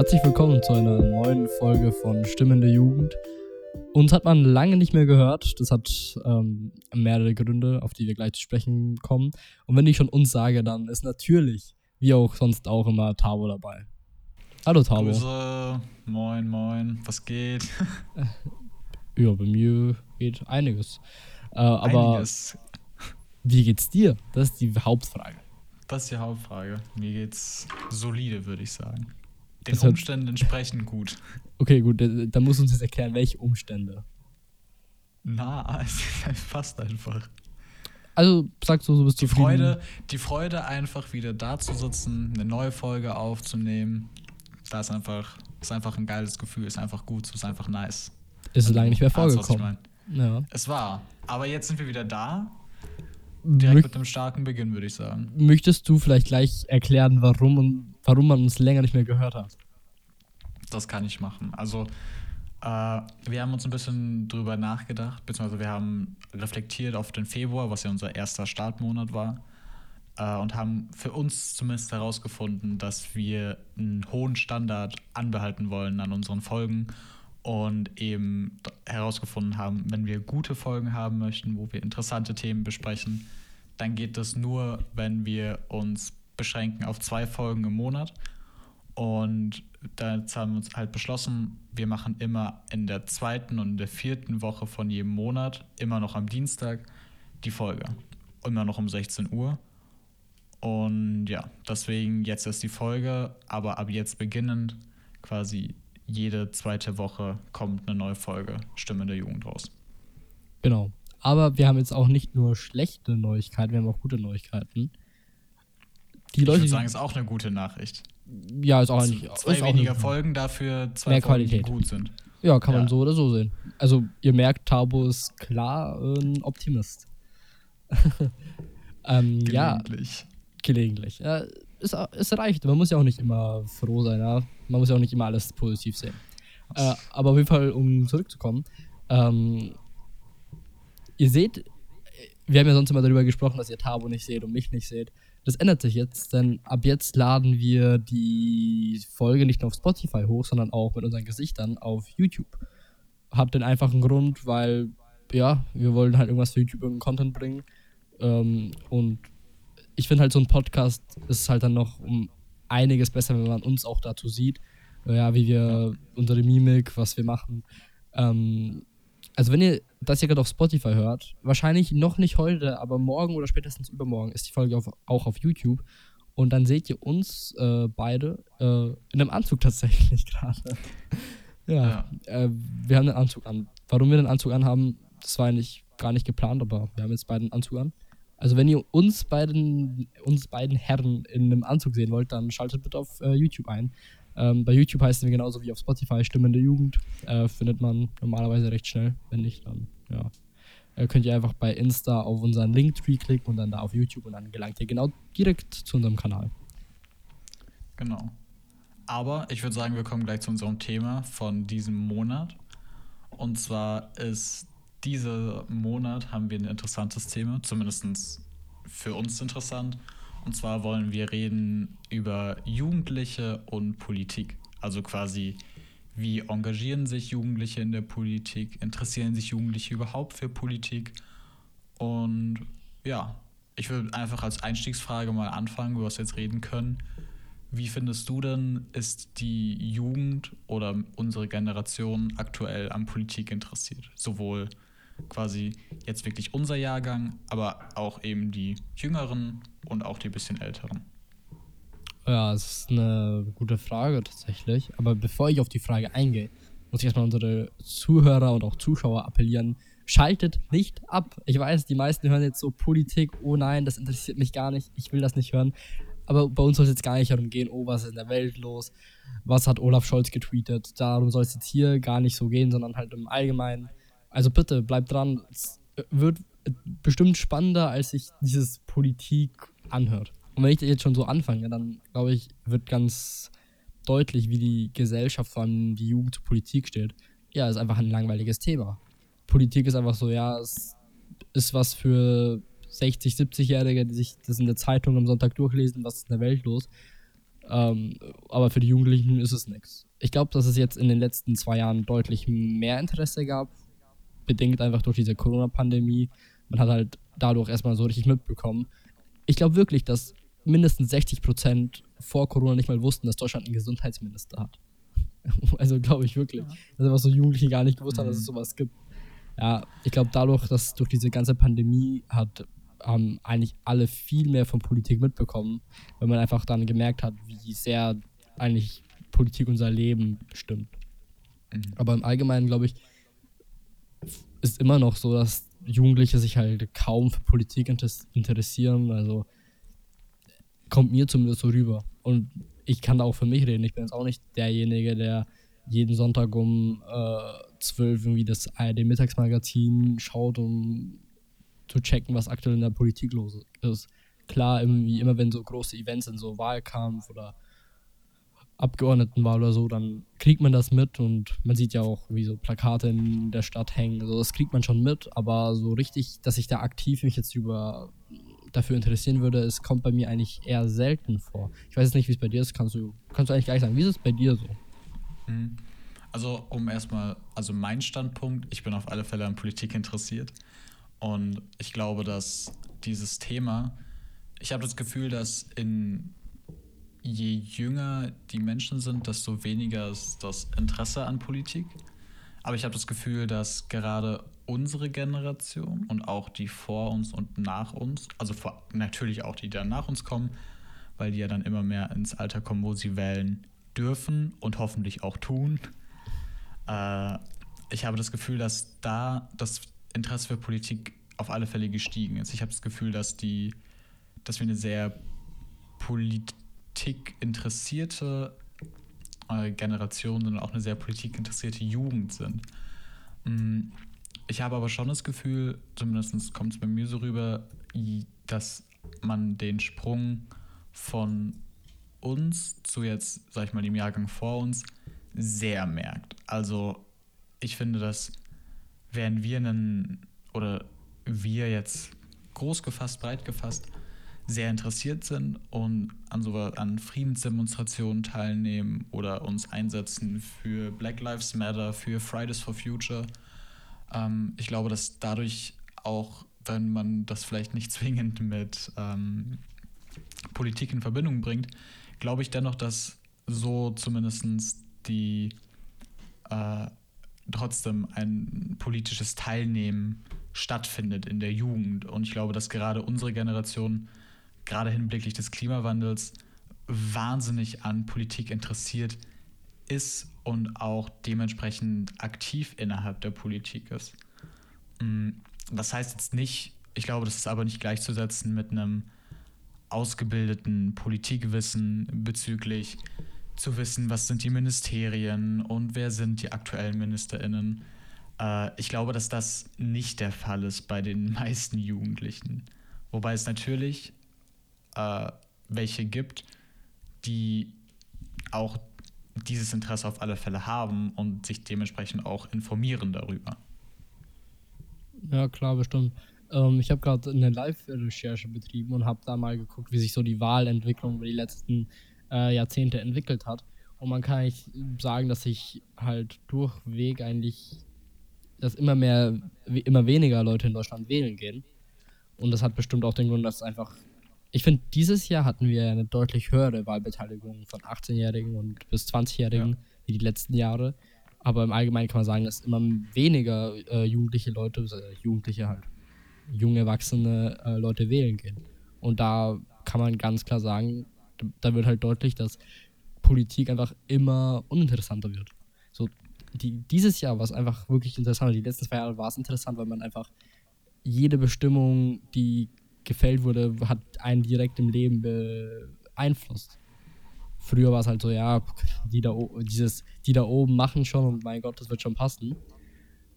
Herzlich willkommen zu einer neuen Folge von Stimmen der Jugend. Uns hat man lange nicht mehr gehört. Das hat ähm, mehrere Gründe, auf die wir gleich zu sprechen kommen. Und wenn ich schon uns sage, dann ist natürlich, wie auch sonst auch immer, Tabo dabei. Hallo Tabo. Grüße, moin, moin, was geht? ja, bei mir geht einiges. Äh, aber einiges. wie geht's dir? Das ist die Hauptfrage. Das ist die Hauptfrage. Mir geht's solide, würde ich sagen. Den das Umständen entsprechend gut. Okay, gut, dann musst du uns jetzt erklären, welche Umstände. Na, es passt einfach. Also sagst du, so bist die Freude, die Freude, einfach wieder da zu sitzen, eine neue Folge aufzunehmen. Da ist einfach, ist einfach ein geiles Gefühl, ist einfach gut, ist einfach nice. Ist also, lange nicht mehr vorgekommen. Ja. Es war. Aber jetzt sind wir wieder da. Direkt mit einem starken Beginn, würde ich sagen. Möchtest du vielleicht gleich erklären, warum, und, warum man uns länger nicht mehr gehört hat? Das kann ich machen. Also, äh, wir haben uns ein bisschen drüber nachgedacht, beziehungsweise wir haben reflektiert auf den Februar, was ja unser erster Startmonat war, äh, und haben für uns zumindest herausgefunden, dass wir einen hohen Standard anbehalten wollen an unseren Folgen und eben herausgefunden haben, wenn wir gute Folgen haben möchten, wo wir interessante Themen besprechen, dann geht das nur, wenn wir uns beschränken auf zwei Folgen im Monat. Und da haben wir uns halt beschlossen, wir machen immer in der zweiten und der vierten Woche von jedem Monat, immer noch am Dienstag, die Folge. Immer noch um 16 Uhr. Und ja, deswegen jetzt ist die Folge, aber ab jetzt beginnend quasi jede zweite Woche kommt eine neue Folge Stimme der Jugend raus. Genau. Aber wir haben jetzt auch nicht nur schlechte Neuigkeiten, wir haben auch gute Neuigkeiten. Die ich Leute, würde sagen, ist auch eine gute Nachricht. Ja, ist auch nicht. Zwei weniger Folgen, dafür zwei mehr Folgen, Qualität. die gut sind. Ja, kann ja. man so oder so sehen. Also, ihr merkt, Tabo ist klar ein Optimist. ähm, gelegentlich. Ja, gelegentlich. Ja, es, es reicht. Man muss ja auch nicht immer froh sein. Ja? Man muss ja auch nicht immer alles positiv sehen. Äh, aber auf jeden Fall, um zurückzukommen, ähm, ihr seht, wir haben ja sonst immer darüber gesprochen, dass ihr Tabo nicht seht und mich nicht seht. Das ändert sich jetzt, denn ab jetzt laden wir die Folge nicht nur auf Spotify hoch, sondern auch mit unseren Gesichtern auf YouTube. Habt den einfachen Grund, weil, ja, wir wollen halt irgendwas für YouTube, irgendeinen Content bringen. Ähm, und ich finde halt so ein Podcast ist halt dann noch um einiges besser, wenn man uns auch dazu sieht. Ja, wie wir unsere Mimik, was wir machen. Ähm, also wenn ihr das hier gerade auf Spotify hört, wahrscheinlich noch nicht heute, aber morgen oder spätestens übermorgen ist die Folge auf, auch auf YouTube. Und dann seht ihr uns äh, beide äh, in einem Anzug tatsächlich gerade. ja, ja. Äh, wir haben einen Anzug an. Warum wir den Anzug anhaben, das war eigentlich gar nicht geplant, aber wir haben jetzt beide einen Anzug an. Also wenn ihr uns beiden, uns beiden Herren in einem Anzug sehen wollt, dann schaltet bitte auf äh, YouTube ein. Ähm, bei YouTube heißen wir genauso wie auf Spotify Stimmen der Jugend. Äh, findet man normalerweise recht schnell. Wenn nicht, dann ja. Äh, könnt ihr einfach bei Insta auf unseren Linktree klicken und dann da auf YouTube und dann gelangt ihr genau direkt zu unserem Kanal. Genau. Aber ich würde sagen, wir kommen gleich zu unserem Thema von diesem Monat. Und zwar ist diesen Monat haben wir ein interessantes Thema, zumindest für uns interessant. Und zwar wollen wir reden über Jugendliche und Politik. Also quasi, wie engagieren sich Jugendliche in der Politik? Interessieren sich Jugendliche überhaupt für Politik? Und ja, ich würde einfach als Einstiegsfrage mal anfangen, über was wir jetzt reden können. Wie findest du denn, ist die Jugend oder unsere Generation aktuell an Politik interessiert? Sowohl quasi jetzt wirklich unser Jahrgang, aber auch eben die Jüngeren und auch die bisschen Älteren? Ja, das ist eine gute Frage tatsächlich. Aber bevor ich auf die Frage eingehe, muss ich erstmal unsere Zuhörer und auch Zuschauer appellieren. Schaltet nicht ab. Ich weiß, die meisten hören jetzt so Politik, oh nein, das interessiert mich gar nicht, ich will das nicht hören. Aber bei uns soll es jetzt gar nicht darum gehen, oh, was ist in der Welt los? Was hat Olaf Scholz getweetet? Darum soll es jetzt hier gar nicht so gehen, sondern halt im Allgemeinen also bitte, bleibt dran. Es wird bestimmt spannender, als sich dieses Politik anhört. Und wenn ich jetzt schon so anfange, dann glaube ich, wird ganz deutlich, wie die Gesellschaft, vor allem die Jugend zur Politik steht. Ja, ist einfach ein langweiliges Thema. Politik ist einfach so, ja, es ist was für 60, 70-Jährige, die sich das in der Zeitung am Sonntag durchlesen, was ist in der Welt los. Ähm, aber für die Jugendlichen ist es nichts. Ich glaube, dass es jetzt in den letzten zwei Jahren deutlich mehr Interesse gab, bedingt einfach durch diese Corona-Pandemie. Man hat halt dadurch erstmal so richtig mitbekommen. Ich glaube wirklich, dass mindestens 60 Prozent vor Corona nicht mal wussten, dass Deutschland einen Gesundheitsminister hat. also glaube ich wirklich. Ja. Dass einfach so Jugendliche gar nicht gewusst haben, dass es mhm. sowas gibt. Ja, ich glaube dadurch, dass durch diese ganze Pandemie hat haben eigentlich alle viel mehr von Politik mitbekommen, weil man einfach dann gemerkt hat, wie sehr eigentlich Politik unser Leben bestimmt. Mhm. Aber im Allgemeinen, glaube ich, ist immer noch so, dass Jugendliche sich halt kaum für Politik interessieren. Also kommt mir zumindest so rüber. Und ich kann da auch für mich reden. Ich bin jetzt auch nicht derjenige, der jeden Sonntag um äh, 12 irgendwie das ARD-Mittagsmagazin schaut, um zu checken, was aktuell in der Politik los ist. Klar, irgendwie immer wenn so große Events sind, so Wahlkampf oder Abgeordnetenwahl oder so, dann kriegt man das mit und man sieht ja auch, wie so Plakate in der Stadt hängen. Also das kriegt man schon mit, aber so richtig, dass ich da aktiv mich jetzt über dafür interessieren würde, es kommt bei mir eigentlich eher selten vor. Ich weiß jetzt nicht, wie es bei dir ist, kannst du, kannst du eigentlich gleich sagen. Wie ist es bei dir so? Mhm. Also, um erstmal, also mein Standpunkt, ich bin auf alle Fälle an Politik interessiert. Und ich glaube, dass dieses Thema, ich habe das Gefühl, dass in je jünger die Menschen sind, desto weniger ist das Interesse an Politik. Aber ich habe das Gefühl, dass gerade unsere Generation und auch die vor uns und nach uns, also vor, natürlich auch die, die dann nach uns kommen, weil die ja dann immer mehr ins Alter kommen, wo sie wählen dürfen und hoffentlich auch tun. Äh, ich habe das Gefühl, dass da das Interesse für Politik auf alle Fälle gestiegen ist. Ich habe das Gefühl, dass die, dass wir eine sehr politikinteressierte äh, Generation sind und auch eine sehr politikinteressierte Jugend sind. Mm, ich habe aber schon das Gefühl, zumindest kommt es bei mir so rüber, dass man den Sprung von uns zu jetzt, sag ich mal, dem Jahrgang vor uns sehr merkt. Also ich finde, dass während wir einen oder wir jetzt groß gefasst, breit gefasst, sehr interessiert sind und an, so, an Friedensdemonstrationen teilnehmen oder uns einsetzen für Black Lives Matter, für Fridays for Future. Ähm, ich glaube, dass dadurch auch, wenn man das vielleicht nicht zwingend mit ähm, Politik in Verbindung bringt, glaube ich dennoch, dass so zumindest die äh, trotzdem ein politisches Teilnehmen stattfindet in der Jugend. Und ich glaube, dass gerade unsere Generation, gerade hinblicklich des Klimawandels, wahnsinnig an Politik interessiert ist und auch dementsprechend aktiv innerhalb der Politik ist. Mm, das heißt jetzt nicht, ich glaube, das ist aber nicht gleichzusetzen mit einem ausgebildeten Politikwissen bezüglich zu wissen, was sind die Ministerien und wer sind die aktuellen Ministerinnen. Äh, ich glaube, dass das nicht der Fall ist bei den meisten Jugendlichen. Wobei es natürlich äh, welche gibt, die auch dieses Interesse auf alle Fälle haben und sich dementsprechend auch informieren darüber. Ja, klar, bestimmt. Ähm, ich habe gerade eine Live-Recherche betrieben und habe da mal geguckt, wie sich so die Wahlentwicklung über die letzten äh, Jahrzehnte entwickelt hat. Und man kann eigentlich sagen, dass sich halt durchweg eigentlich dass immer mehr, immer weniger Leute in Deutschland wählen gehen. Und das hat bestimmt auch den Grund, dass einfach. Ich finde, dieses Jahr hatten wir eine deutlich höhere Wahlbeteiligung von 18-Jährigen und bis 20-Jährigen ja. wie die letzten Jahre. Aber im Allgemeinen kann man sagen, dass immer weniger äh, jugendliche Leute, äh, Jugendliche halt, junge, erwachsene äh, Leute wählen gehen. Und da kann man ganz klar sagen, da wird halt deutlich, dass Politik einfach immer uninteressanter wird. So die, dieses Jahr war es einfach wirklich interessant. Die letzten zwei Jahre war es interessant, weil man einfach jede Bestimmung, die gefällt wurde, hat einen direkt im Leben beeinflusst. Früher war es halt so, ja, die da, dieses, die da oben machen schon und mein Gott, das wird schon passen.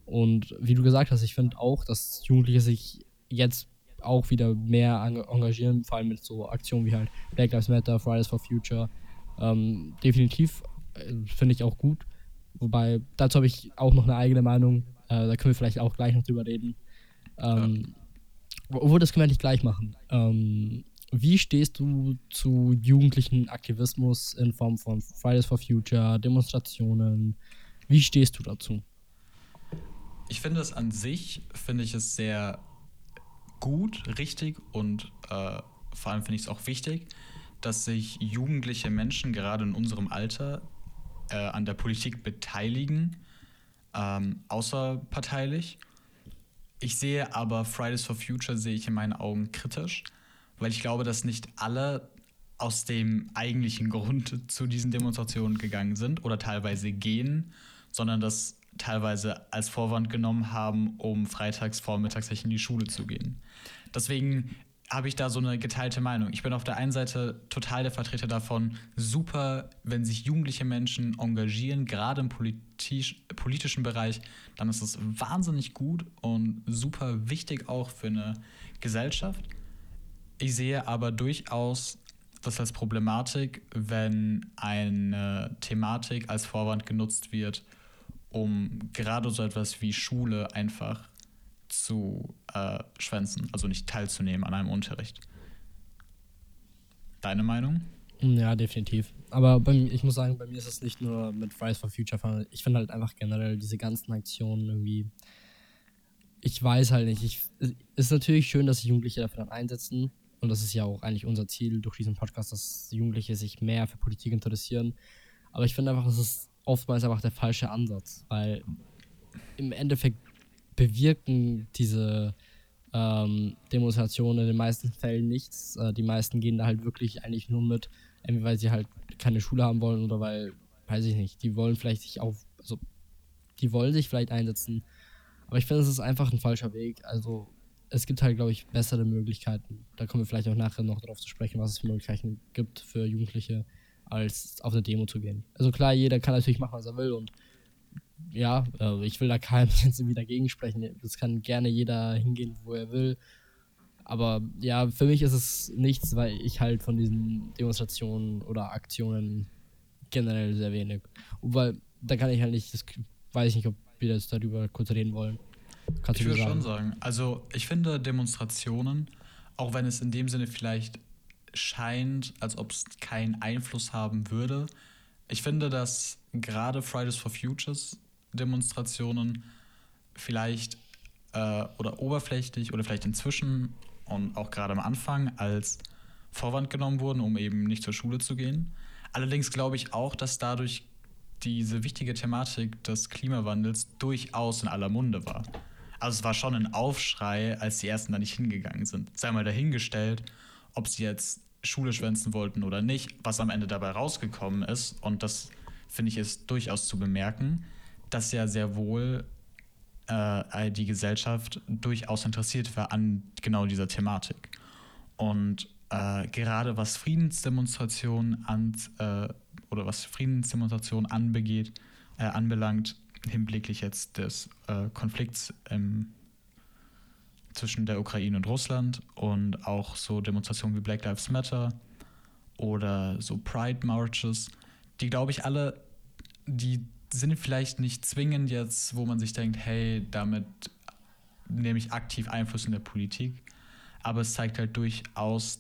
Und wie du gesagt hast, ich finde auch, dass Jugendliche sich jetzt auch wieder mehr engagieren, vor allem mit so Aktionen wie halt Black Lives Matter, Fridays for Future. Ähm, definitiv äh, finde ich auch gut. Wobei, dazu habe ich auch noch eine eigene Meinung. Äh, da können wir vielleicht auch gleich noch drüber reden. Ähm, ja. Obwohl, das können wir nicht gleich machen. Ähm, wie stehst du zu jugendlichen Aktivismus in Form von Fridays for Future, Demonstrationen? Wie stehst du dazu? Ich finde es an sich, finde ich es sehr gut, richtig und äh, vor allem finde ich es auch wichtig, dass sich jugendliche Menschen gerade in unserem Alter äh, an der Politik beteiligen, ähm, außerparteilich. Ich sehe aber Fridays for Future sehe ich in meinen Augen kritisch, weil ich glaube, dass nicht alle aus dem eigentlichen Grund zu diesen Demonstrationen gegangen sind oder teilweise gehen, sondern das teilweise als Vorwand genommen haben, um freitags vormittags in die Schule zu gehen. Deswegen habe ich da so eine geteilte Meinung. Ich bin auf der einen Seite total der Vertreter davon, super, wenn sich jugendliche Menschen engagieren, gerade im politisch, politischen Bereich, dann ist es wahnsinnig gut und super wichtig auch für eine Gesellschaft. Ich sehe aber durchaus das als Problematik, wenn eine Thematik als Vorwand genutzt wird, um gerade so etwas wie Schule einfach zu äh, schwänzen, also nicht teilzunehmen an einem Unterricht. Deine Meinung? Ja, definitiv. Aber bei, ich muss sagen, bei mir ist es nicht nur mit Fridays for Future. Ich finde halt einfach generell diese ganzen Aktionen irgendwie. Ich weiß halt nicht. Ich, es ist natürlich schön, dass sich Jugendliche dafür dann einsetzen. Und das ist ja auch eigentlich unser Ziel durch diesen Podcast, dass Jugendliche sich mehr für Politik interessieren. Aber ich finde einfach, das ist oftmals einfach der falsche Ansatz, weil im Endeffekt bewirken diese ähm, Demonstrationen in den meisten Fällen nichts. Äh, die meisten gehen da halt wirklich eigentlich nur mit, entweder weil sie halt keine Schule haben wollen oder weil, weiß ich nicht, die wollen vielleicht sich auf, also die wollen sich vielleicht einsetzen. Aber ich finde, es ist einfach ein falscher Weg. Also es gibt halt, glaube ich, bessere Möglichkeiten. Da kommen wir vielleicht auch nachher noch darauf zu sprechen, was es für Möglichkeiten gibt für Jugendliche, als auf eine Demo zu gehen. Also klar, jeder kann natürlich machen, was er will und ja, äh, ich will da keinem jetzt irgendwie dagegen sprechen. Das kann gerne jeder hingehen, wo er will. Aber ja, für mich ist es nichts, weil ich halt von diesen Demonstrationen oder Aktionen generell sehr wenig. Und weil da kann ich halt nicht, das weiß ich nicht, ob wir jetzt darüber kurz reden wollen. Kannst ich würde schon sagen. Also ich finde Demonstrationen, auch wenn es in dem Sinne vielleicht scheint, als ob es keinen Einfluss haben würde, ich finde, dass gerade Fridays for Futures Demonstrationen vielleicht äh, oder oberflächlich oder vielleicht inzwischen und auch gerade am Anfang als Vorwand genommen wurden, um eben nicht zur Schule zu gehen. Allerdings glaube ich auch, dass dadurch diese wichtige Thematik des Klimawandels durchaus in aller Munde war. Also es war schon ein Aufschrei, als die ersten da nicht hingegangen sind. Sei mal dahingestellt, ob sie jetzt Schule schwänzen wollten oder nicht, was am Ende dabei rausgekommen ist. Und das finde ich ist durchaus zu bemerken, dass ja sehr wohl äh, die Gesellschaft durchaus interessiert war an genau dieser Thematik. Und äh, gerade was Friedensdemonstrationen an, äh, oder was Friedensdemonstrationen anbegeht, äh, anbelangt, hinblicklich jetzt des äh, Konflikts im zwischen der Ukraine und Russland und auch so Demonstrationen wie Black Lives Matter oder so Pride Marches, die glaube ich alle, die sind vielleicht nicht zwingend jetzt, wo man sich denkt, hey, damit nehme ich aktiv Einfluss in der Politik, aber es zeigt halt durchaus,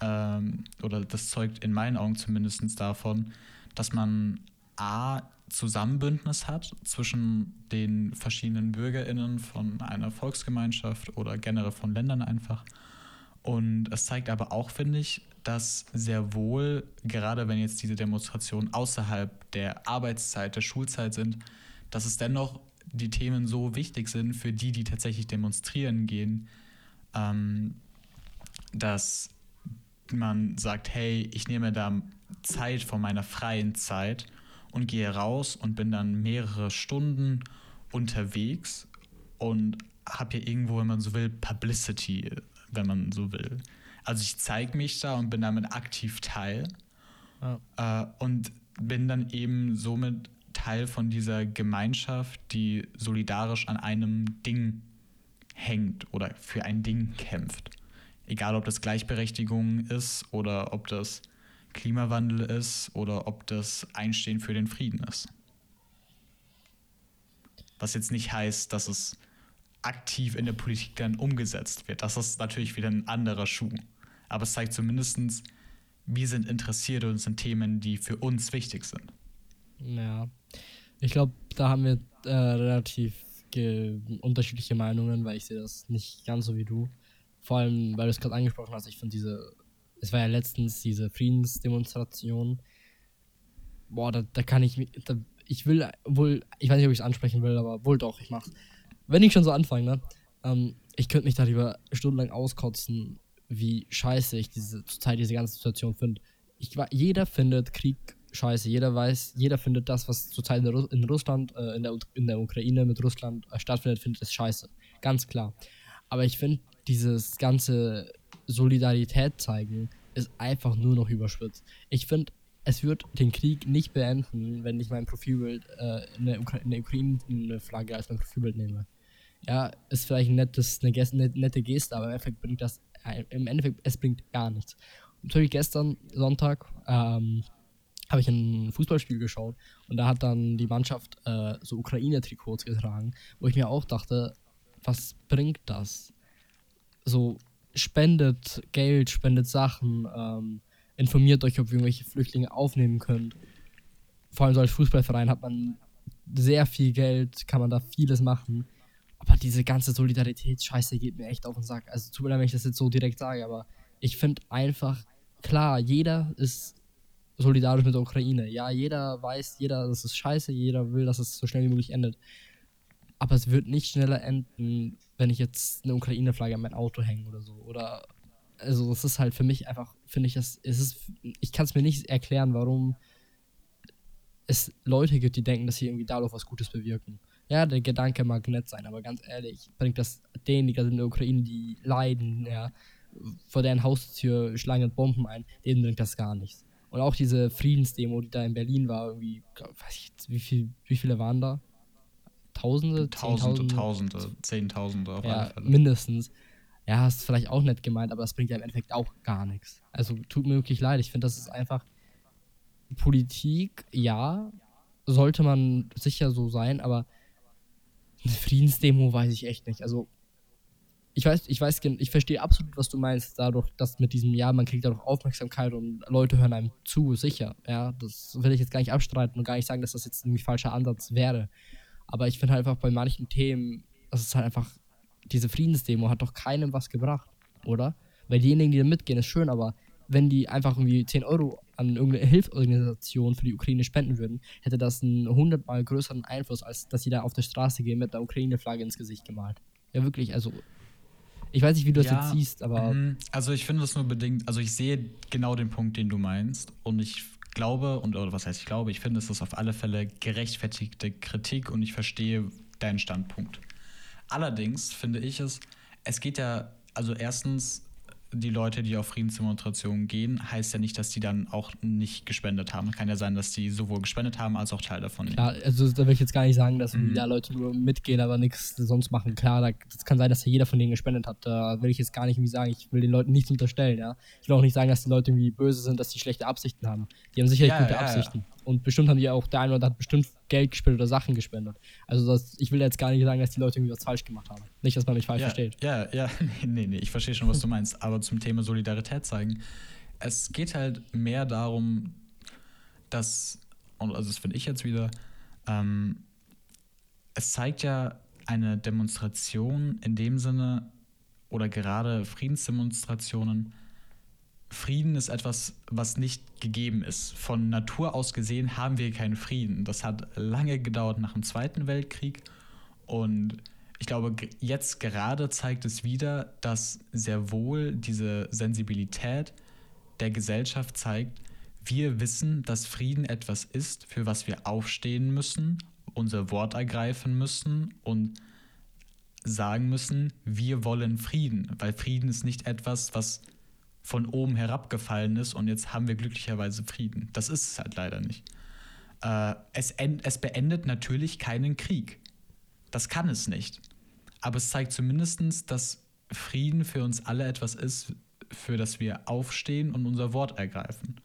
ähm, oder das zeugt in meinen Augen zumindest davon, dass man A, Zusammenbündnis hat zwischen den verschiedenen BürgerInnen von einer Volksgemeinschaft oder generell von Ländern einfach. Und es zeigt aber auch, finde ich, dass sehr wohl, gerade wenn jetzt diese Demonstrationen außerhalb der Arbeitszeit, der Schulzeit sind, dass es dennoch die Themen so wichtig sind für die, die tatsächlich demonstrieren gehen, ähm, dass man sagt, hey, ich nehme da Zeit von meiner freien Zeit und gehe raus und bin dann mehrere Stunden unterwegs und habe hier irgendwo, wenn man so will, Publicity, wenn man so will. Also ich zeige mich da und bin damit aktiv Teil ja. äh, und bin dann eben somit Teil von dieser Gemeinschaft, die solidarisch an einem Ding hängt oder für ein Ding kämpft. Egal, ob das Gleichberechtigung ist oder ob das Klimawandel ist oder ob das Einstehen für den Frieden ist. Was jetzt nicht heißt, dass es aktiv in der Politik dann umgesetzt wird. Das ist natürlich wieder ein anderer Schuh. Aber es zeigt zumindest, wir sind interessiert und es sind Themen, die für uns wichtig sind. Ja. Ich glaube, da haben wir äh, relativ unterschiedliche Meinungen, weil ich sehe das nicht ganz so wie du. Vor allem, weil du es gerade angesprochen hast, ich finde diese, es war ja letztens diese Friedensdemonstration. Boah, da, da kann ich, da, ich will wohl, ich weiß nicht, ob ich es ansprechen will, aber wohl doch, ich mach's. Wenn ich schon so anfange, ne? Ähm, ich könnte mich darüber stundenlang auskotzen, wie scheiße ich diese Zeit, diese ganze Situation finde. jeder findet Krieg scheiße. Jeder weiß, jeder findet das, was zurzeit in, in Russland, äh, in, der, in der Ukraine mit Russland äh, stattfindet, findet es scheiße. Ganz klar. Aber ich finde, dieses ganze Solidarität zeigen ist einfach nur noch überspitzt. Ich finde, es wird den Krieg nicht beenden, wenn ich mein Profilbild äh, eine, Ukra eine Ukraine-Flagge als mein Profilbild nehme. Ja, ist vielleicht ein nettes, eine, eine nette Geste, aber im Endeffekt bringt das, im Endeffekt, es bringt gar nichts. Natürlich gestern Sonntag ähm, habe ich ein Fußballspiel geschaut und da hat dann die Mannschaft äh, so Ukraine-Trikots getragen, wo ich mir auch dachte, was bringt das? So, spendet Geld, spendet Sachen, ähm, informiert euch, ob ihr irgendwelche Flüchtlinge aufnehmen könnt. Vor allem so als Fußballverein hat man sehr viel Geld, kann man da vieles machen. Aber diese ganze Solidaritätsscheiße geht mir echt auf den Sack. Also tut mir leid, wenn ich das jetzt so direkt sage, aber ich finde einfach, klar, jeder ist solidarisch mit der Ukraine. Ja, jeder weiß, jeder, das ist scheiße, jeder will, dass es so schnell wie möglich endet. Aber es wird nicht schneller enden, wenn ich jetzt eine Ukraine-Flagge an mein Auto hänge oder so. Oder also es ist halt für mich einfach, finde ich, es, es ist, ich kann es mir nicht erklären, warum es Leute gibt, die denken, dass sie irgendwie dadurch was Gutes bewirken. Ja, der Gedanke mag nett sein, aber ganz ehrlich, bringt das denen, die gerade in der Ukraine, die leiden, ja, vor deren Haustür schlagen Bomben ein, denen bringt das gar nichts. Und auch diese Friedensdemo, die da in Berlin war, irgendwie, weiß ich wie, viel, wie viele waren da? Tausende? Tausende, Tausende, Zehntausende auf ja, alle Fälle. Mindestens. Ja, ist vielleicht auch nett gemeint, aber das bringt ja im Endeffekt auch gar nichts. Also tut mir wirklich leid. Ich finde, das ist einfach Politik, ja, sollte man sicher so sein, aber eine Friedensdemo weiß ich echt nicht. Also ich weiß, ich weiß, ich verstehe absolut, was du meinst, dadurch, dass mit diesem Jahr, man kriegt dadurch Aufmerksamkeit und Leute hören einem zu, sicher. Ja, das will ich jetzt gar nicht abstreiten und gar nicht sagen, dass das jetzt ein falscher Ansatz wäre. Aber ich finde halt einfach bei manchen Themen, das ist halt einfach, diese Friedensdemo hat doch keinem was gebracht, oder? Weil diejenigen, die da mitgehen, ist schön, aber wenn die einfach irgendwie 10 Euro an irgendeine Hilfsorganisation für die Ukraine spenden würden, hätte das einen hundertmal größeren Einfluss, als dass sie da auf der Straße gehen mit der Ukraine-Flagge ins Gesicht gemalt. Ja, wirklich, also ich weiß nicht, wie du das jetzt siehst, aber. Mhm. Also ich finde das nur bedingt, also ich sehe genau den Punkt, den du meinst. Und ich glaube, und oder was heißt ich glaube, ich finde, es ist auf alle Fälle gerechtfertigte Kritik und ich verstehe deinen Standpunkt. Allerdings finde ich es, es geht ja, also erstens, die Leute, die auf Friedensdemonstrationen gehen, heißt ja nicht, dass die dann auch nicht gespendet haben. Kann ja sein, dass die sowohl gespendet haben als auch Teil davon Klar, also da will ich jetzt gar nicht sagen, dass mhm. da Leute nur mitgehen, aber nichts sonst machen. Klar, das kann sein, dass ja jeder von denen gespendet hat. Da will ich jetzt gar nicht irgendwie sagen, ich will den Leuten nichts unterstellen, ja. Ich will auch nicht sagen, dass die Leute irgendwie böse sind, dass die schlechte Absichten haben. Die haben sicherlich ja, gute ja, Absichten. Ja. Und bestimmt haben die auch, der eine oder andere hat bestimmt Geld gespendet oder Sachen gespendet. Also das, ich will jetzt gar nicht sagen, dass die Leute irgendwie was falsch gemacht haben. Nicht, dass man mich falsch ja, versteht. Ja, ja, nee, nee, ich verstehe schon, was du meinst. Aber zum Thema Solidarität zeigen, es geht halt mehr darum, dass, und also das finde ich jetzt wieder, ähm, es zeigt ja eine Demonstration in dem Sinne, oder gerade Friedensdemonstrationen, Frieden ist etwas, was nicht gegeben ist. Von Natur aus gesehen haben wir keinen Frieden. Das hat lange gedauert nach dem Zweiten Weltkrieg. Und ich glaube, jetzt gerade zeigt es wieder, dass sehr wohl diese Sensibilität der Gesellschaft zeigt, wir wissen, dass Frieden etwas ist, für was wir aufstehen müssen, unser Wort ergreifen müssen und sagen müssen, wir wollen Frieden, weil Frieden ist nicht etwas, was von oben herabgefallen ist und jetzt haben wir glücklicherweise Frieden. Das ist es halt leider nicht. Äh, es, es beendet natürlich keinen Krieg. Das kann es nicht. Aber es zeigt zumindest, dass Frieden für uns alle etwas ist, für das wir aufstehen und unser Wort ergreifen.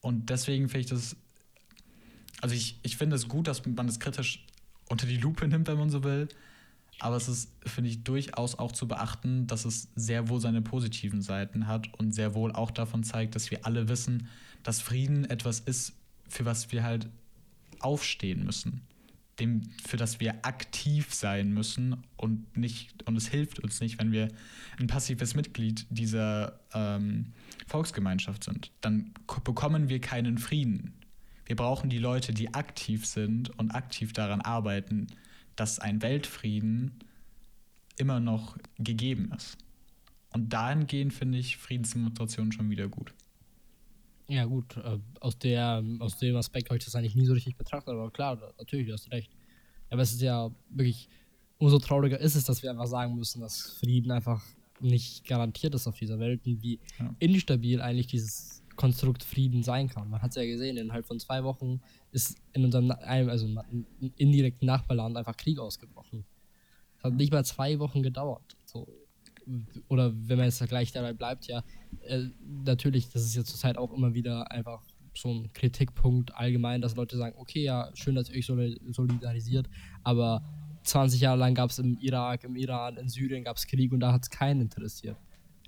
Und deswegen finde ich das. Also ich, ich finde es gut, dass man das kritisch unter die Lupe nimmt, wenn man so will. Aber es ist, finde ich, durchaus auch zu beachten, dass es sehr wohl seine positiven Seiten hat und sehr wohl auch davon zeigt, dass wir alle wissen, dass Frieden etwas ist, für was wir halt aufstehen müssen. Dem, für das wir aktiv sein müssen und nicht, und es hilft uns nicht, wenn wir ein passives Mitglied dieser ähm, Volksgemeinschaft sind. Dann bekommen wir keinen Frieden. Wir brauchen die Leute, die aktiv sind und aktiv daran arbeiten, dass ein Weltfrieden immer noch gegeben ist. Und dahingehend finde ich Friedensdemonstrationen schon wieder gut. Ja, gut, äh, aus, der, aus dem Aspekt habe ich das eigentlich nie so richtig betrachtet, aber klar, natürlich, du hast recht. Aber es ist ja wirklich, umso trauriger ist es, dass wir einfach sagen müssen, dass Frieden einfach nicht garantiert ist auf dieser Welt und wie ja. instabil eigentlich dieses Konstrukt Frieden sein kann. Man hat es ja gesehen, innerhalb von zwei Wochen ist in unserem also indirekten Nachbarland einfach Krieg ausgebrochen. Es hat nicht mal zwei Wochen gedauert. So. Oder wenn man jetzt gleich dabei bleibt, ja, äh, natürlich, das ist ja zurzeit auch immer wieder einfach so ein Kritikpunkt allgemein, dass Leute sagen, okay, ja, schön, dass ihr euch solidarisiert, aber 20 Jahre lang gab es im Irak, im Iran, in Syrien gab es Krieg und da hat es keinen interessiert.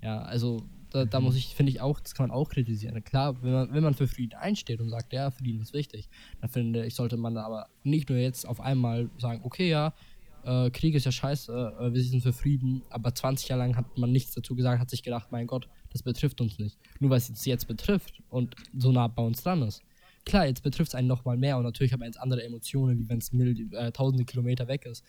Ja, also da, da muss ich, finde ich auch, das kann man auch kritisieren. Klar, wenn man, wenn man für Frieden einsteht und sagt, ja, Frieden ist wichtig, dann finde ich, sollte man aber nicht nur jetzt auf einmal sagen, okay, ja, äh, Krieg ist ja scheiße, äh, wir sind für Frieden, aber 20 Jahre lang hat man nichts dazu gesagt, hat sich gedacht, mein Gott, das betrifft uns nicht. Nur weil es jetzt, jetzt betrifft und so nah bei uns dran ist. Klar, jetzt betrifft es einen nochmal mehr und natürlich hat man jetzt andere Emotionen, wie wenn es äh, tausende Kilometer weg ist.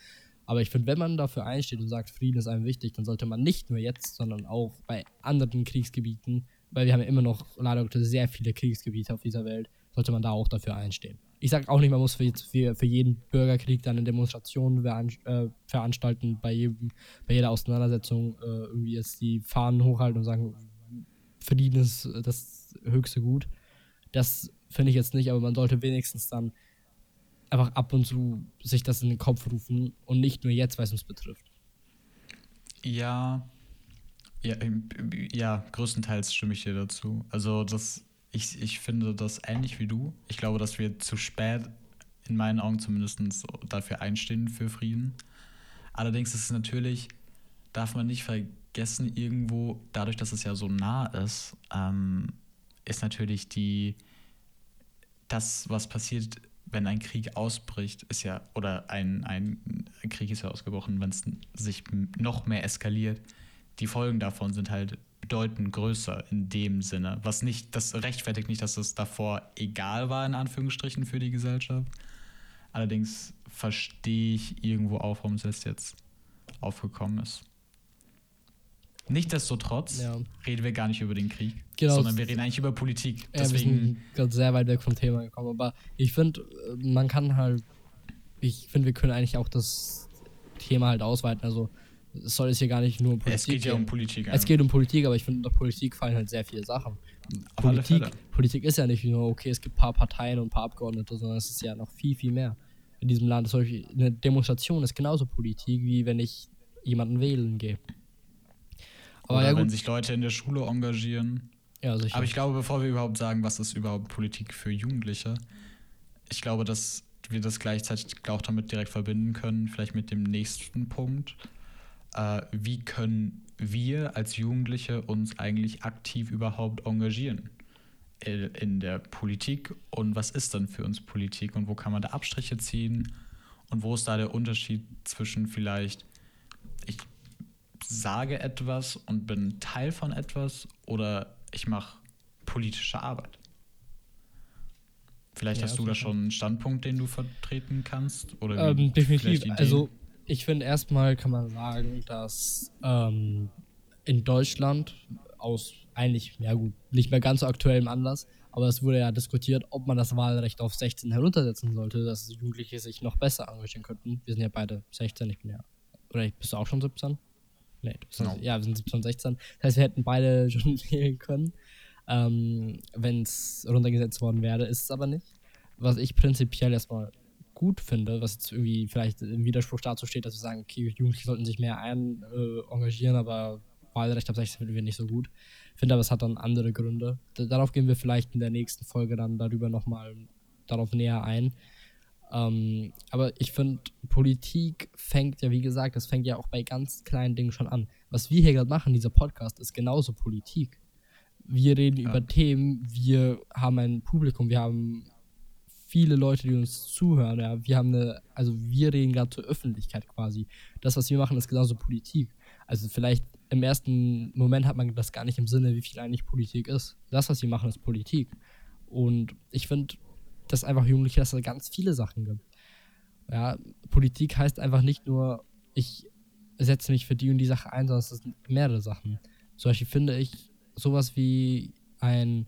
Aber ich finde, wenn man dafür einsteht und sagt, Frieden ist einem wichtig, dann sollte man nicht nur jetzt, sondern auch bei anderen Kriegsgebieten, weil wir haben ja immer noch leider sehr viele Kriegsgebiete auf dieser Welt, sollte man da auch dafür einstehen. Ich sage auch nicht, man muss für, für, für jeden Bürgerkrieg dann eine Demonstration äh, veranstalten, bei, jedem, bei jeder Auseinandersetzung äh, irgendwie jetzt die Fahnen hochhalten und sagen, Frieden ist das höchste Gut. Das finde ich jetzt nicht, aber man sollte wenigstens dann einfach ab und zu sich das in den Kopf rufen und nicht nur jetzt, weil es uns betrifft. Ja, ja, ja, größtenteils stimme ich dir dazu. Also das, ich, ich finde das ähnlich wie du. Ich glaube, dass wir zu spät, in meinen Augen zumindest, dafür einstehen für Frieden. Allerdings ist es natürlich, darf man nicht vergessen, irgendwo, dadurch, dass es ja so nah ist, ähm, ist natürlich die, das, was passiert, wenn ein Krieg ausbricht, ist ja, oder ein, ein Krieg ist ja ausgebrochen, wenn es sich noch mehr eskaliert, die Folgen davon sind halt bedeutend größer in dem Sinne. Was nicht, das rechtfertigt nicht, dass es davor egal war, in Anführungsstrichen, für die Gesellschaft. Allerdings verstehe ich irgendwo auch, warum es jetzt aufgekommen ist. Nichtsdestotrotz ja. reden wir gar nicht über den Krieg, genau. sondern wir reden eigentlich über Politik. Ja, Deswegen wir sind gerade sehr weit weg vom Thema gekommen. Aber ich finde, man kann halt, ich finde, wir können eigentlich auch das Thema halt ausweiten. Also es soll jetzt hier gar nicht nur um Politik Es geht ja um Politik. Es geht um Politik, aber ich finde, unter Politik fallen halt sehr viele Sachen. Politik, Politik ist ja nicht nur, okay, es gibt ein paar Parteien und ein paar Abgeordnete, sondern es ist ja noch viel, viel mehr in diesem Land. Eine Demonstration ist genauso Politik, wie wenn ich jemanden wählen gehe. Aber Oder ja, wenn sich Leute in der Schule engagieren. Ja, sicher. Aber ich glaube, bevor wir überhaupt sagen, was ist überhaupt Politik für Jugendliche, ich glaube, dass wir das gleichzeitig auch damit direkt verbinden können, vielleicht mit dem nächsten Punkt. Äh, wie können wir als Jugendliche uns eigentlich aktiv überhaupt engagieren in der Politik und was ist dann für uns Politik und wo kann man da Abstriche ziehen und wo ist da der Unterschied zwischen vielleicht, ich sage etwas und bin Teil von etwas oder ich mache politische Arbeit. Vielleicht ja, hast du da schon einen Standpunkt, den du vertreten kannst? Oder ähm, definitiv. Also ich finde erstmal kann man sagen, dass ähm, in Deutschland aus eigentlich, ja gut, nicht mehr ganz so aktuellem Anlass, aber es wurde ja diskutiert, ob man das Wahlrecht auf 16 heruntersetzen sollte, dass Jugendliche sich noch besser engagieren könnten. Wir sind ja beide 16, ich bin ja, oder bist du auch schon 17? Nee, no. ja, wir sind 17 16. Das heißt, wir hätten beide schon wählen können, ähm, wenn es runtergesetzt worden wäre. Ist es aber nicht. Was ich prinzipiell erstmal gut finde, was jetzt irgendwie vielleicht im Widerspruch dazu steht, dass wir sagen, okay, Jugendliche sollten sich mehr ein, äh, engagieren, aber Wahlrecht ab 16 finden wir nicht so gut. Finde aber, es hat dann andere Gründe. darauf gehen wir vielleicht in der nächsten Folge dann darüber nochmal darauf näher ein. Ähm, aber ich finde, Politik fängt ja, wie gesagt, das fängt ja auch bei ganz kleinen Dingen schon an. Was wir hier gerade machen, dieser Podcast, ist genauso Politik. Wir reden ja. über Themen, wir haben ein Publikum, wir haben viele Leute, die uns zuhören. Ja. Wir haben eine, also wir reden gerade zur Öffentlichkeit quasi. Das, was wir machen, ist genauso Politik. Also vielleicht im ersten Moment hat man das gar nicht im Sinne, wie viel eigentlich Politik ist. Das, was wir machen, ist Politik. Und ich finde, dass einfach Jugendliche, dass es ganz viele Sachen gibt. Ja, Politik heißt einfach nicht nur, ich setze mich für die und die Sache ein, sondern es sind mehrere Sachen. Zum Beispiel finde ich sowas wie ein,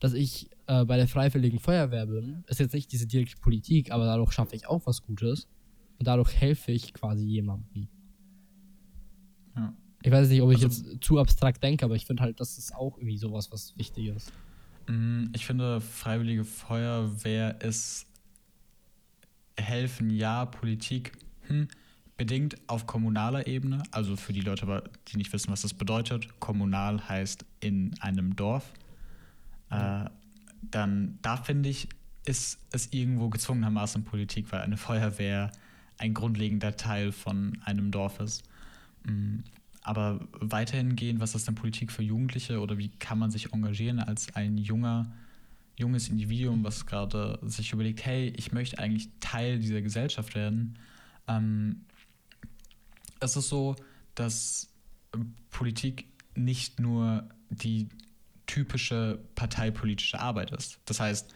dass ich äh, bei der Freiwilligen Feuerwehr bin, ist jetzt nicht diese direkte Politik, aber dadurch schaffe ich auch was Gutes. Und dadurch helfe ich quasi jemandem. Ja. Ich weiß nicht, ob ich also, jetzt zu abstrakt denke, aber ich finde halt, das ist auch irgendwie sowas, was wichtig ist. Mm, ich finde, Freiwillige Feuerwehr ist helfen, ja, Politik, hm, bedingt auf kommunaler Ebene. Also für die Leute, die nicht wissen, was das bedeutet. Kommunal heißt in einem Dorf. Äh, dann da finde ich, ist es irgendwo gezwungenermaßen Politik, weil eine Feuerwehr ein grundlegender Teil von einem Dorf ist. Mm, aber weiterhin gehen, was ist denn Politik für Jugendliche oder wie kann man sich engagieren als ein junger, junges Individuum, was gerade sich überlegt, hey, ich möchte eigentlich Teil dieser Gesellschaft werden. Ähm, es ist so, dass Politik nicht nur die typische parteipolitische Arbeit ist. Das heißt,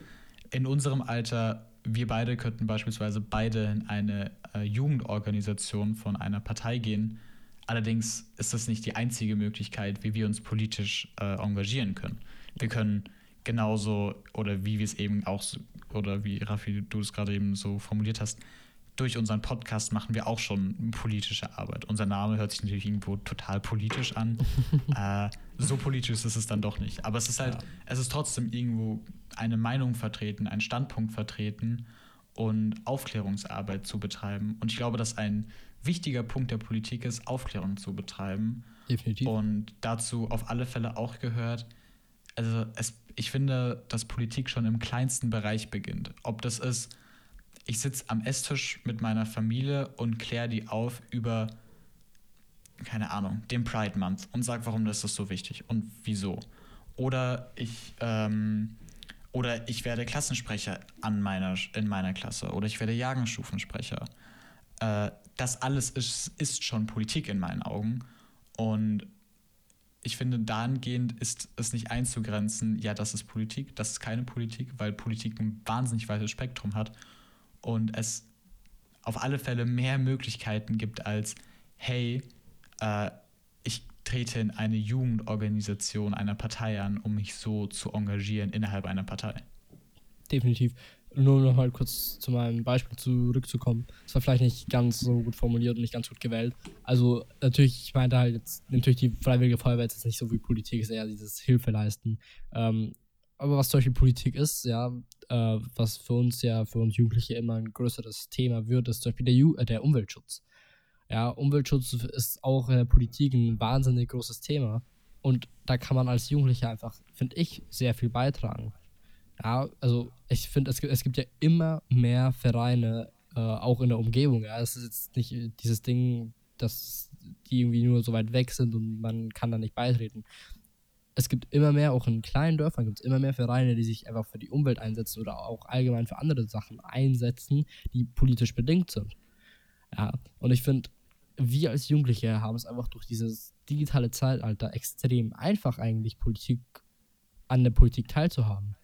in unserem Alter, wir beide könnten beispielsweise beide in eine äh, Jugendorganisation von einer Partei gehen. Allerdings ist das nicht die einzige Möglichkeit, wie wir uns politisch äh, engagieren können. Wir können genauso, oder wie wir es eben auch, oder wie Raffi, du es gerade eben so formuliert hast, durch unseren Podcast machen wir auch schon politische Arbeit. Unser Name hört sich natürlich irgendwo total politisch an. äh, so politisch ist es dann doch nicht. Aber es ist halt, ja. es ist trotzdem irgendwo eine Meinung vertreten, einen Standpunkt vertreten und Aufklärungsarbeit zu betreiben. Und ich glaube, dass ein wichtiger Punkt der Politik ist, Aufklärung zu betreiben. Definitiv. Und dazu auf alle Fälle auch gehört, also es, ich finde, dass Politik schon im kleinsten Bereich beginnt. Ob das ist, ich sitze am Esstisch mit meiner Familie und kläre die auf über, keine Ahnung, den Pride Month und sage, warum ist das so wichtig und wieso. Oder ich, ähm, oder ich werde Klassensprecher an meiner, in meiner Klasse oder ich werde Jahrgangsstufensprecher. Äh, das alles ist, ist schon Politik in meinen Augen. Und ich finde, dahingehend ist es nicht einzugrenzen, ja, das ist Politik, das ist keine Politik, weil Politik ein wahnsinnig weites Spektrum hat und es auf alle Fälle mehr Möglichkeiten gibt als, hey, äh, ich trete in eine Jugendorganisation einer Partei an, um mich so zu engagieren innerhalb einer Partei. Definitiv. Nur noch mal kurz zu meinem Beispiel zurückzukommen. Es war vielleicht nicht ganz so gut formuliert und nicht ganz gut gewählt. Also natürlich, ich meinte halt jetzt, natürlich die Freiwillige Feuerwehr ist nicht so wie Politik, ist eher dieses Hilfeleisten. Ähm, aber was zum Beispiel Politik ist, ja, äh, was für uns ja, für uns Jugendliche immer ein größeres Thema wird, ist zum Beispiel der, Ju äh, der Umweltschutz. Ja, Umweltschutz ist auch in der Politik ein wahnsinnig großes Thema. Und da kann man als Jugendlicher einfach, finde ich, sehr viel beitragen. Ja, also ich finde, es gibt, es gibt ja immer mehr Vereine, äh, auch in der Umgebung. Ja, es ist jetzt nicht dieses Ding, dass die irgendwie nur so weit weg sind und man kann da nicht beitreten es gibt immer mehr, auch in kleinen Dörfern gibt es immer mehr Vereine, die sich einfach für die Umwelt einsetzen oder auch allgemein für andere Sachen einsetzen, die politisch bedingt sind. Ja, und ich finde, wir als Jugendliche haben es einfach durch dieses digitale Zeitalter extrem einfach eigentlich Politik an der Politik teilzuhaben.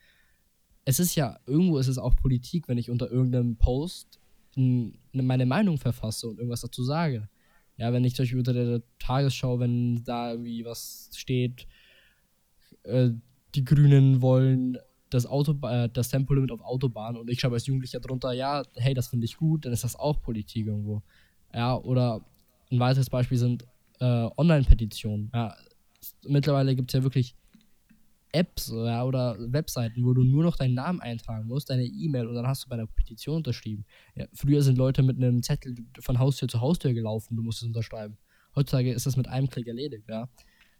Es ist ja, irgendwo ist es auch Politik, wenn ich unter irgendeinem Post meine Meinung verfasse und irgendwas dazu sage. Ja, wenn ich zum Beispiel unter der Tagesschau, wenn da irgendwie was steht, äh, die Grünen wollen das, Auto, äh, das Tempolimit auf Autobahnen und ich schreibe als Jugendlicher drunter, ja, hey, das finde ich gut, dann ist das auch Politik irgendwo. Ja, oder ein weiteres Beispiel sind äh, Online-Petitionen. Ja, mittlerweile gibt es ja wirklich Apps ja, oder Webseiten, wo du nur noch deinen Namen eintragen musst, deine E-Mail und dann hast du bei einer Petition unterschrieben. Ja, früher sind Leute mit einem Zettel von Haustür zu Haustür gelaufen, du musst es unterschreiben. Heutzutage ist das mit einem Klick erledigt, ja.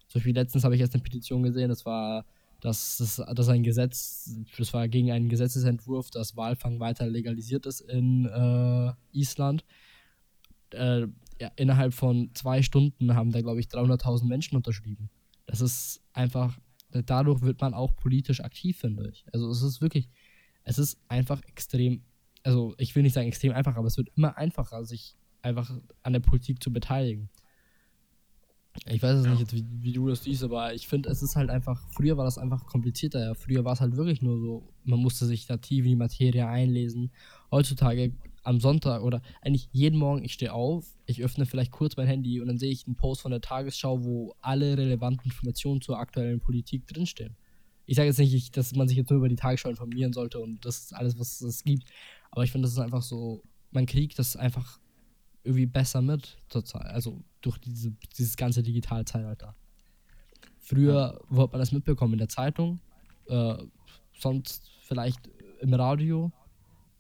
Zum Beispiel letztens habe ich erst eine Petition gesehen, das war dass, dass, dass ein Gesetz, das war gegen einen Gesetzesentwurf, dass Walfang weiter legalisiert ist in äh, Island. Äh, ja, innerhalb von zwei Stunden haben da, glaube ich, 300.000 Menschen unterschrieben. Das ist einfach, dadurch wird man auch politisch aktiv, finde ich. Also es ist wirklich, es ist einfach extrem, also ich will nicht sagen extrem einfach, aber es wird immer einfacher, sich einfach an der Politik zu beteiligen. Ich weiß es ja. nicht, wie, wie, du das siehst, aber ich finde, es ist halt einfach, früher war das einfach komplizierter. Ja. Früher war es halt wirklich nur so, man musste sich da tief in die Materie einlesen. Heutzutage am Sonntag oder eigentlich jeden Morgen, ich stehe auf, ich öffne vielleicht kurz mein Handy und dann sehe ich einen Post von der Tagesschau, wo alle relevanten Informationen zur aktuellen Politik drinstehen. Ich sage jetzt nicht, dass man sich jetzt nur über die Tagesschau informieren sollte und das ist alles, was es gibt. Aber ich finde, das ist einfach so, man kriegt das einfach irgendwie besser mit, total. Also durch diese, dieses ganze digitale Zeitalter. Früher ja. man das mitbekommen in der Zeitung, äh, sonst vielleicht im Radio.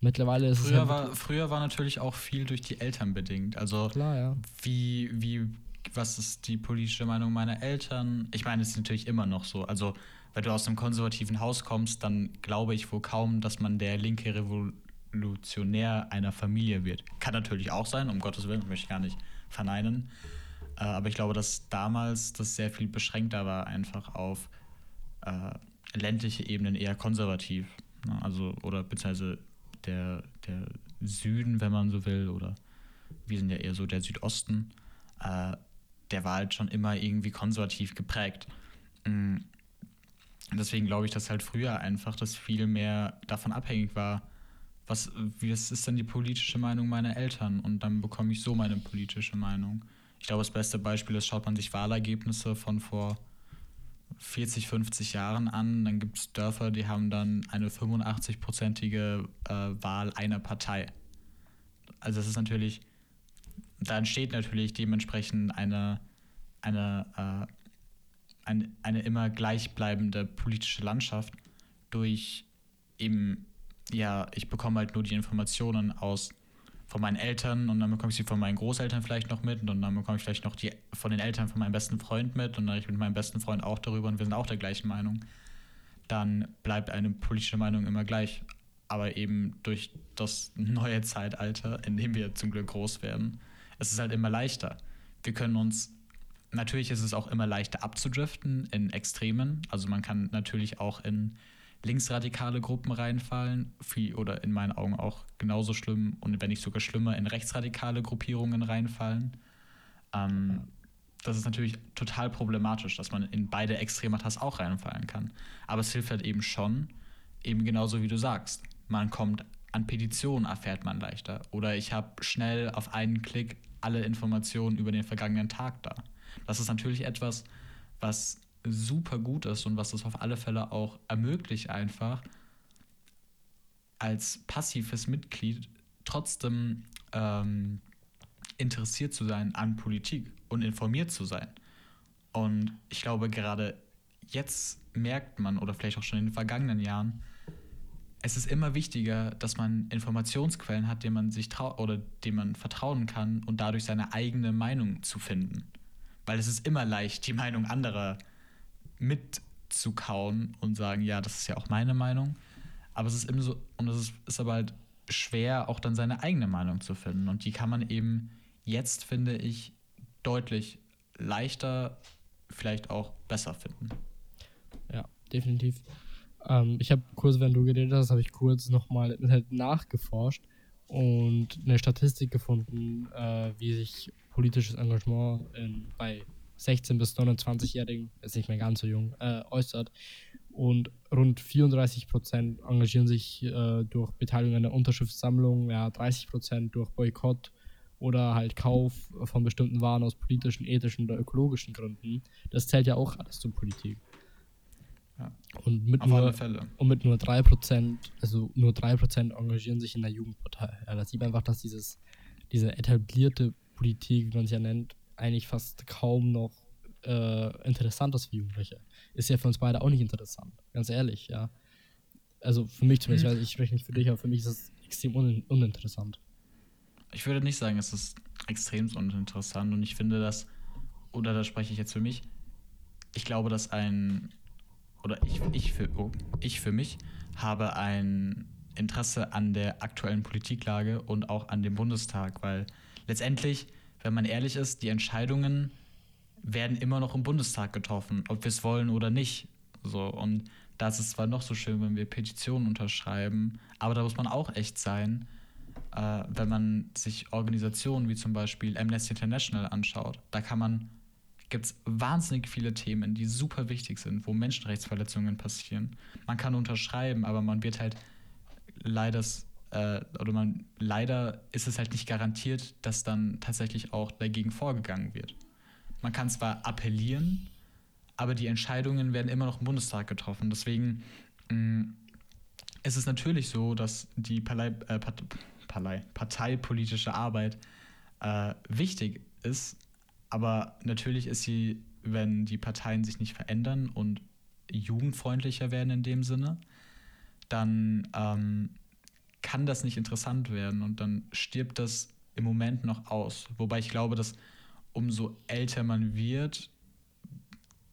Mittlerweile ist früher es. Halt war, früher war natürlich auch viel durch die Eltern bedingt. Also, Klar, ja. wie, wie, was ist die politische Meinung meiner Eltern? Ich meine, es ist natürlich immer noch so. Also, wenn du aus einem konservativen Haus kommst, dann glaube ich wohl kaum, dass man der linke Revolution Revolutionär einer Familie wird. Kann natürlich auch sein, um Gottes Willen, möchte ich gar nicht verneinen. Äh, aber ich glaube, dass damals das sehr viel beschränkter war, einfach auf äh, ländliche Ebenen eher konservativ. Ne? Also, oder beziehungsweise der, der Süden, wenn man so will, oder wir sind ja eher so der Südosten, äh, der war halt schon immer irgendwie konservativ geprägt. Mhm. Deswegen glaube ich, dass halt früher einfach das viel mehr davon abhängig war, was, wie das ist denn die politische Meinung meiner Eltern? Und dann bekomme ich so meine politische Meinung. Ich glaube, das beste Beispiel ist, schaut man sich Wahlergebnisse von vor 40, 50 Jahren an, dann gibt es Dörfer, die haben dann eine 85-prozentige äh, Wahl einer Partei. Also das ist natürlich, da entsteht natürlich dementsprechend eine, eine, äh, eine, eine immer gleichbleibende politische Landschaft durch eben ja, ich bekomme halt nur die Informationen aus von meinen Eltern und dann bekomme ich sie von meinen Großeltern vielleicht noch mit und dann bekomme ich vielleicht noch die von den Eltern von meinem besten Freund mit und dann ich mit meinem besten Freund auch darüber und wir sind auch der gleichen Meinung, dann bleibt eine politische Meinung immer gleich. Aber eben durch das neue Zeitalter, in dem wir zum Glück groß werden, es ist halt immer leichter. Wir können uns, natürlich ist es auch immer leichter abzudriften in Extremen. Also man kann natürlich auch in linksradikale Gruppen reinfallen, viel, oder in meinen Augen auch genauso schlimm und wenn nicht sogar schlimmer in rechtsradikale Gruppierungen reinfallen. Ähm, das ist natürlich total problematisch, dass man in beide Extrematas auch reinfallen kann. Aber es hilft halt eben schon, eben genauso wie du sagst. Man kommt an Petitionen, erfährt man leichter. Oder ich habe schnell auf einen Klick alle Informationen über den vergangenen Tag da. Das ist natürlich etwas, was super gut ist und was das auf alle Fälle auch ermöglicht, einfach als passives Mitglied trotzdem ähm, interessiert zu sein an Politik und informiert zu sein. Und ich glaube, gerade jetzt merkt man, oder vielleicht auch schon in den vergangenen Jahren, es ist immer wichtiger, dass man Informationsquellen hat, denen man sich trau oder denen man vertrauen kann und dadurch seine eigene Meinung zu finden. Weil es ist immer leicht, die Meinung anderer zu mitzukauen und sagen, ja, das ist ja auch meine Meinung. Aber es ist immer so, und es ist, ist aber halt schwer, auch dann seine eigene Meinung zu finden. Und die kann man eben jetzt, finde ich, deutlich leichter, vielleicht auch besser finden. Ja, definitiv. Ähm, ich habe kurz, wenn du geredet hast, habe ich kurz nochmal halt nachgeforscht und eine Statistik gefunden, äh, wie sich politisches Engagement in, bei 16- bis 29-Jährigen, ist nicht mehr ganz so jung, äh, äußert. Und rund 34 Prozent engagieren sich äh, durch Beteiligung an der Unterschriftssammlung, ja, 30 Prozent durch Boykott oder halt Kauf von bestimmten Waren aus politischen, ethischen oder ökologischen Gründen. Das zählt ja auch alles zur Politik. Ja. Und, mit nur, und mit nur 3%, also nur 3% engagieren sich in der Jugendpartei. Ja, das sieht man einfach, dass dieses, diese etablierte Politik, wie man es ja nennt, eigentlich fast kaum noch äh, interessant ist für Jugendliche. Ist ja für uns beide auch nicht interessant, ganz ehrlich, ja. Also für mich zumindest, hm. ich spreche nicht für dich, aber für mich ist es extrem un uninteressant. Ich würde nicht sagen, es ist extrem uninteressant und ich finde das, oder da spreche ich jetzt für mich, ich glaube, dass ein oder ich, ich, für, oh, ich für mich habe ein Interesse an der aktuellen Politiklage und auch an dem Bundestag, weil letztendlich, wenn man ehrlich ist, die Entscheidungen werden immer noch im Bundestag getroffen, ob wir es wollen oder nicht. So, und da ist zwar noch so schön, wenn wir Petitionen unterschreiben, aber da muss man auch echt sein, äh, wenn man sich Organisationen wie zum Beispiel Amnesty International anschaut. Da kann man, gibt es wahnsinnig viele Themen, die super wichtig sind, wo Menschenrechtsverletzungen passieren. Man kann unterschreiben, aber man wird halt leider äh, oder man leider ist es halt nicht garantiert, dass dann tatsächlich auch dagegen vorgegangen wird. Man kann zwar appellieren, aber die Entscheidungen werden immer noch im Bundestag getroffen. Deswegen mh, mm, ist es natürlich so, dass die Partei, äh, Partei, parteipolitische Arbeit äh, wichtig ist, aber natürlich ist sie, wenn die Parteien sich nicht verändern und jugendfreundlicher werden in dem Sinne, dann ähm, kann das nicht interessant werden und dann stirbt das im Moment noch aus. Wobei ich glaube, dass umso älter man wird,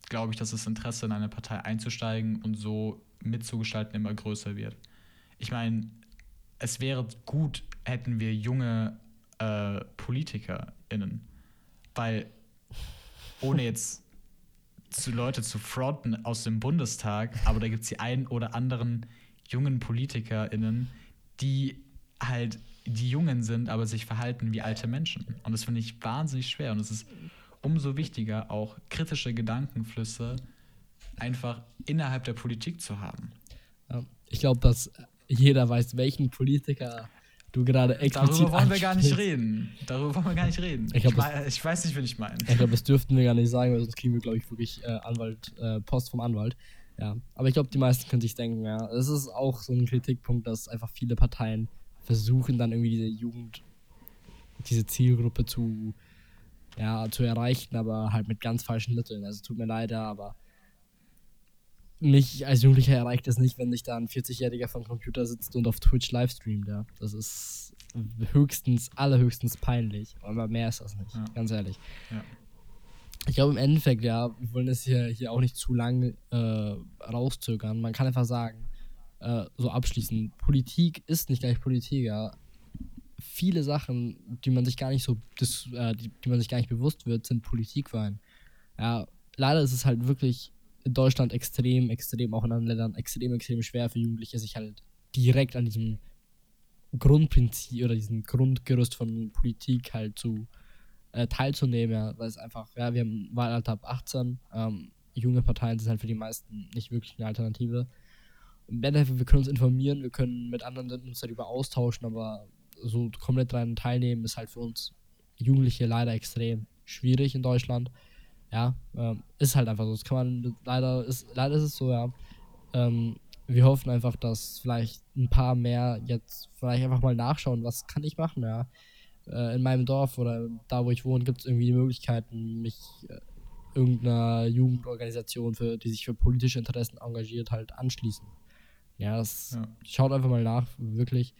glaube ich, dass das Interesse in eine Partei einzusteigen und so mitzugestalten immer größer wird. Ich meine, es wäre gut, hätten wir junge äh, PolitikerInnen, weil ohne jetzt zu Leute zu fronten aus dem Bundestag, aber da gibt es die einen oder anderen jungen PolitikerInnen, die halt die Jungen sind, aber sich verhalten wie alte Menschen. Und das finde ich wahnsinnig schwer. Und es ist umso wichtiger, auch kritische Gedankenflüsse einfach innerhalb der Politik zu haben. Ich glaube, dass jeder weiß, welchen Politiker du gerade explizit Darüber wollen wir gar nicht reden. Darüber wollen wir gar nicht reden. Ich, glaub, ich, mein, ich weiß nicht, wen ich meine. Ich glaube, das dürften wir gar nicht sagen, weil sonst kriegen wir, glaube ich, wirklich äh, Anwalt, äh, Post vom Anwalt. Ja, aber ich glaube, die meisten können sich denken, ja, es ist auch so ein Kritikpunkt, dass einfach viele Parteien versuchen, dann irgendwie diese Jugend, diese Zielgruppe zu, ja, zu erreichen, aber halt mit ganz falschen Mitteln. Also tut mir leid, aber mich als Jugendlicher erreicht es nicht, wenn sich da ein 40-Jähriger vom Computer sitzt und auf Twitch livestreamt, ja. Das ist höchstens, allerhöchstens peinlich. Aber mehr ist das nicht, ja. ganz ehrlich. Ja ich glaube im Endeffekt, ja, wir wollen es hier, hier auch nicht zu lange äh, rauszögern. Man kann einfach sagen, äh, so abschließend, Politik ist nicht gleich Politik, ja. Viele Sachen, die man sich gar nicht so, das, äh, die, die man sich gar nicht bewusst wird, sind Politik für einen. Ja, leider ist es halt wirklich in Deutschland extrem, extrem, auch in anderen Ländern extrem, extrem schwer für Jugendliche, sich halt direkt an diesem Grundprinzip oder diesem Grundgerüst von Politik halt zu äh, teilzunehmen, ja, weil es einfach, ja, wir haben Wahlalter ab 18, ähm, junge Parteien sind halt für die meisten nicht wirklich eine Alternative. Im Endeffekt, wir können uns informieren, wir können mit anderen uns darüber austauschen, aber so komplett daran teilnehmen ist halt für uns Jugendliche leider extrem schwierig in Deutschland. Ja, ähm, ist halt einfach so. Das kann man leider ist leider ist es so, ja. Ähm, wir hoffen einfach, dass vielleicht ein paar mehr jetzt vielleicht einfach mal nachschauen, was kann ich machen, ja äh, in meinem Dorf oder da, wo ich wohne, gibt es irgendwie die Möglichkeiten, mich äh, irgendeiner Jugendorganisation, für, die sich für politische Interessen engagiert, halt anschließen. Ja, das ja. schaut einfach mal nach, wirklich.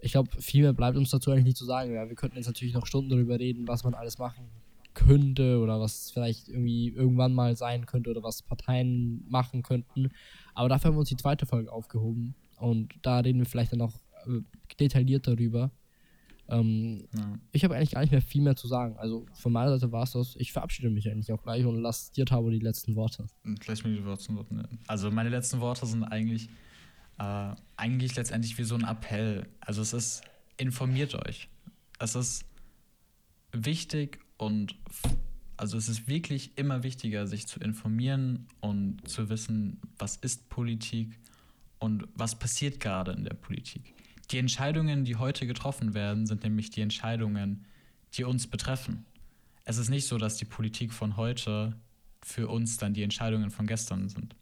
Ich glaube, viel mehr bleibt uns dazu eigentlich nicht zu sagen. Ja, wir könnten jetzt natürlich noch Stunden darüber reden, was man alles machen könnte oder was vielleicht irgendwie irgendwann mal sein könnte oder was Parteien machen könnten. Aber dafür haben wir uns die zweite Folge aufgehoben und da reden wir vielleicht dann noch äh, detailliert darüber. Ähm, ja. Ich habe eigentlich gar nicht mehr viel mehr zu sagen. Also von meiner Seite war es das. Ich verabschiede mich eigentlich auch gleich und lasse dir, Tabo, die letzten Worte. Vielleicht mir die letzten Worte nennen. Also meine letzten Worte sind eigentlich, äh, eigentlich letztendlich wie so ein Appell. Also es ist, informiert euch. Es ist wichtig und also es ist wirklich immer wichtiger, sich zu informieren und zu wissen, was ist Politik und was passiert gerade in der Politik. Die Entscheidungen, die heute getroffen werden, sind nämlich die Entscheidungen, die uns betreffen. Es ist nicht so, dass die Politik von heute für uns dann die Entscheidungen von gestern sind,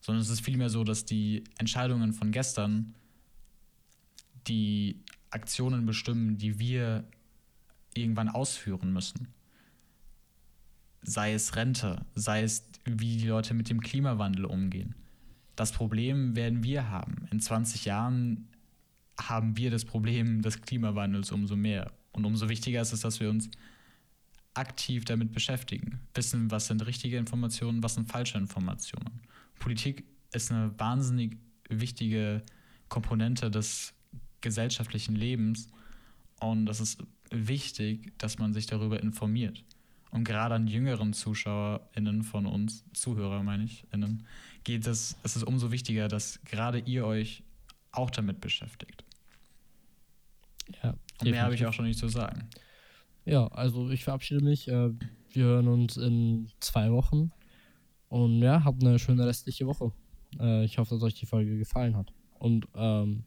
sondern es ist vielmehr so, dass die Entscheidungen von gestern die Aktionen bestimmen, die wir irgendwann ausführen müssen. Sei es Rente, sei es, wie die Leute mit dem Klimawandel umgehen. Das Problem werden wir haben. In 20 Jahren haben wir das Problem des Klimawandels umso mehr. Und umso wichtiger ist es, dass wir uns aktiv damit beschäftigen. Wissen, was sind richtige Informationen, was sind falsche Informationen. Politik ist eine wahnsinnig wichtige Komponente des gesellschaftlichen Lebens und das ist wichtig, dass man sich darüber informiert. Und gerade an jüngeren ZuschauerInnen von uns, Zuhörer meine ich, innen, geht es, es ist umso wichtiger, dass gerade ihr euch auch damit beschäftigt. Ja, mehr habe ich auch schon nicht zu sagen. Ja, also ich verabschiede mich. Äh, wir hören uns in zwei Wochen. Und ja, habt eine schöne restliche Woche. Äh, ich hoffe, dass euch die Folge gefallen hat. Und ähm,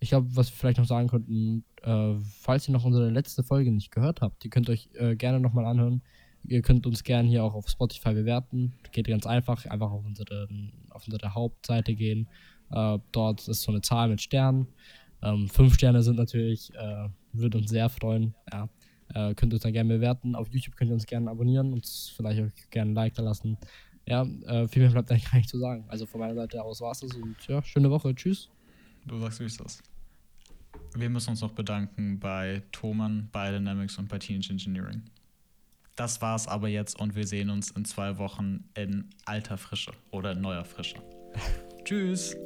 ich glaube, was wir vielleicht noch sagen könnten, äh, falls ihr noch unsere letzte Folge nicht gehört habt, ihr könnt euch äh, gerne nochmal anhören. Ihr könnt uns gerne hier auch auf Spotify bewerten. Geht ganz einfach. Einfach auf unsere, auf unsere Hauptseite gehen. Äh, dort ist so eine Zahl mit Sternen. Ähm, fünf Sterne sind natürlich, äh, würde uns sehr freuen. Ja. Äh, könnt ihr uns dann gerne bewerten. Auf YouTube könnt ihr uns gerne abonnieren und vielleicht auch gerne ein Like da lassen. Ja, äh, viel mehr bleibt eigentlich gar nicht zu sagen. Also von meiner Seite aus war es das und ja, schöne Woche. Tschüss. Du sagst, wie ist das? Wir müssen uns noch bedanken bei Thomann, bei Dynamics und bei Teenage Engineering. Das war's aber jetzt und wir sehen uns in zwei Wochen in alter Frische oder in neuer Frische. Tschüss!